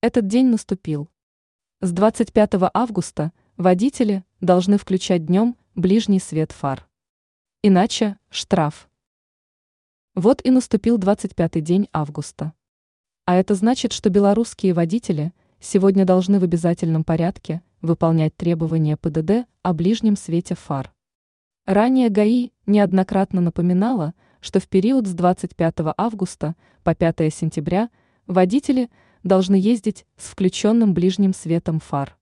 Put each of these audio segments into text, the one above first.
Этот день наступил. С 25 августа водители должны включать днем ближний свет фар. Иначе – штраф. Вот и наступил 25 день августа. А это значит, что белорусские водители сегодня должны в обязательном порядке выполнять требования ПДД о ближнем свете фар. Ранее ГАИ неоднократно напоминала, что в период с 25 августа по 5 сентября водители должны ездить с включенным ближним светом фар.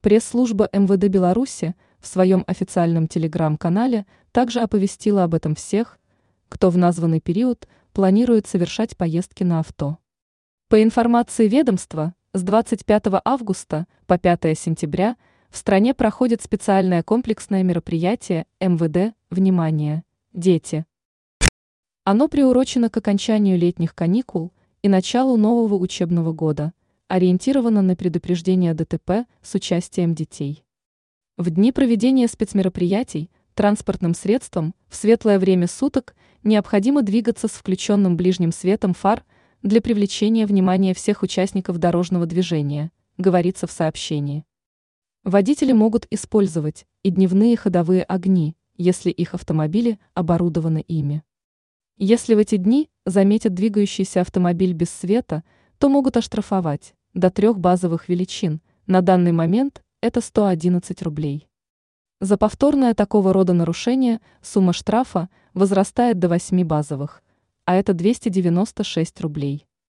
Пресс-служба МВД Беларуси в своем официальном телеграм-канале также оповестила об этом всех, кто в названный период планирует совершать поездки на авто. По информации ведомства, с 25 августа по 5 сентября в стране проходит специальное комплексное мероприятие МВД «Внимание! Дети!». Оно приурочено к окончанию летних каникул и началу нового учебного года, ориентировано на предупреждение ДТП с участием детей. В дни проведения спецмероприятий транспортным средством в светлое время суток необходимо двигаться с включенным ближним светом фар – для привлечения внимания всех участников дорожного движения, говорится в сообщении. Водители могут использовать и дневные ходовые огни, если их автомобили оборудованы ими. Если в эти дни заметят двигающийся автомобиль без света, то могут оштрафовать до трех базовых величин, на данный момент это 111 рублей. За повторное такого рода нарушение сумма штрафа возрастает до 8 базовых – а это 296 рублей.